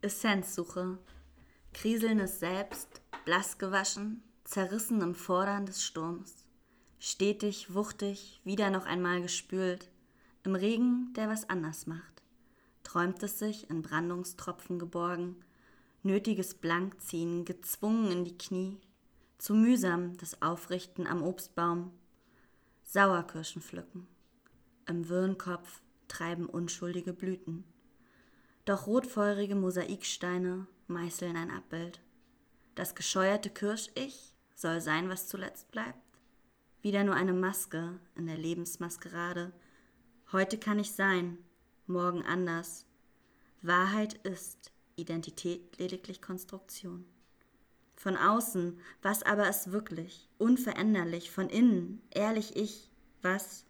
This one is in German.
Essenzsuche. Kriselndes Selbst, blass gewaschen, zerrissen im Fordern des Sturms. Stetig, wuchtig, wieder noch einmal gespült, im Regen, der was anders macht. Träumt es sich in Brandungstropfen geborgen, nötiges Blankziehen, gezwungen in die Knie, zu mühsam das Aufrichten am Obstbaum, Sauerkirschen pflücken. Im Wirrenkopf treiben unschuldige Blüten. Doch rotfeurige Mosaiksteine meißeln ein Abbild. Das gescheuerte Kirsch-Ich soll sein, was zuletzt bleibt. Wieder nur eine Maske in der Lebensmaskerade. Heute kann ich sein, morgen anders. Wahrheit ist Identität lediglich Konstruktion. Von außen, was aber ist wirklich, unveränderlich, von innen, ehrlich ich, was